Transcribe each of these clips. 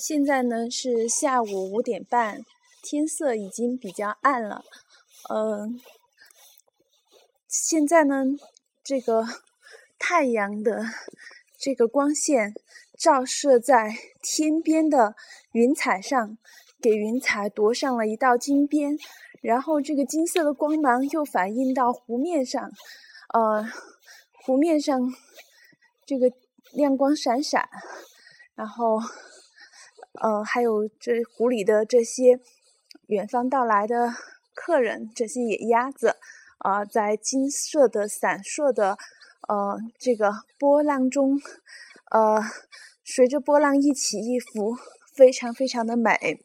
现在呢是下午五点半，天色已经比较暗了。嗯，现在呢，这个太阳的这个光线照射在天边的云彩上，给云彩夺上了一道金边。然后这个金色的光芒又反映到湖面上，呃，湖面上这个亮光闪闪，然后。呃，还有这湖里的这些远方到来的客人，这些野鸭子，啊，在金色的闪烁的呃这个波浪中，呃，随着波浪一起一伏，非常非常的美。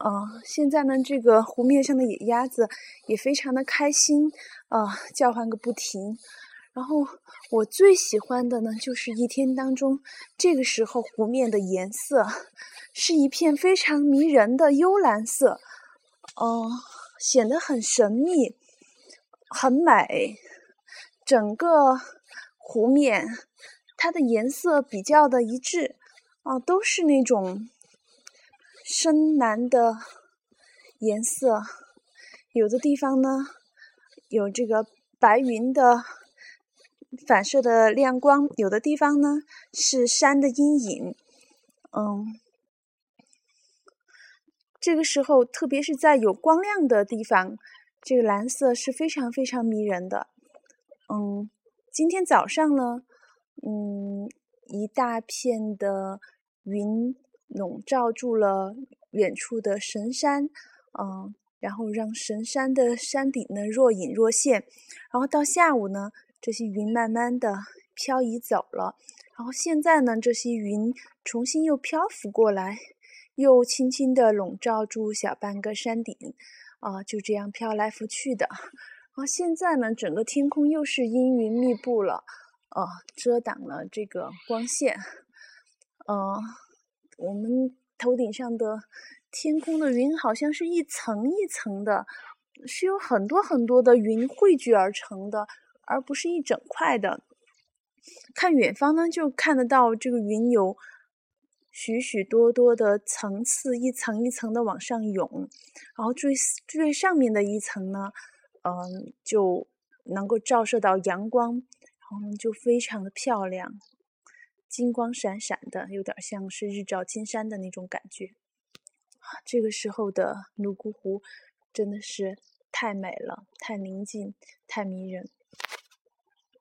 呃，现在呢，这个湖面上的野鸭子也非常的开心，啊，叫唤个不停。然后我最喜欢的呢，就是一天当中这个时候湖面的颜色，是一片非常迷人的幽蓝色，嗯，显得很神秘，很美。整个湖面它的颜色比较的一致，啊，都是那种深蓝的颜色。有的地方呢，有这个白云的。反射的亮光，有的地方呢是山的阴影，嗯，这个时候，特别是在有光亮的地方，这个蓝色是非常非常迷人的。嗯，今天早上呢，嗯，一大片的云笼罩住了远处的神山，嗯，然后让神山的山顶呢若隐若现，然后到下午呢。这些云慢慢的漂移走了，然后现在呢，这些云重新又漂浮过来，又轻轻地笼罩住小半个山顶，啊，就这样飘来浮去的。然后，现在呢，整个天空又是阴云密布了，啊，遮挡了这个光线。嗯，我们头顶上的天空的云好像是一层一层的，是有很多很多的云汇聚而成的。而不是一整块的。看远方呢，就看得到这个云有许许多多的层次，一层一层的往上涌。然后最最上面的一层呢，嗯，就能够照射到阳光，然后就非常的漂亮，金光闪闪的，有点像是日照金山的那种感觉。这个时候的泸沽湖真的是太美了，太宁静，太迷人。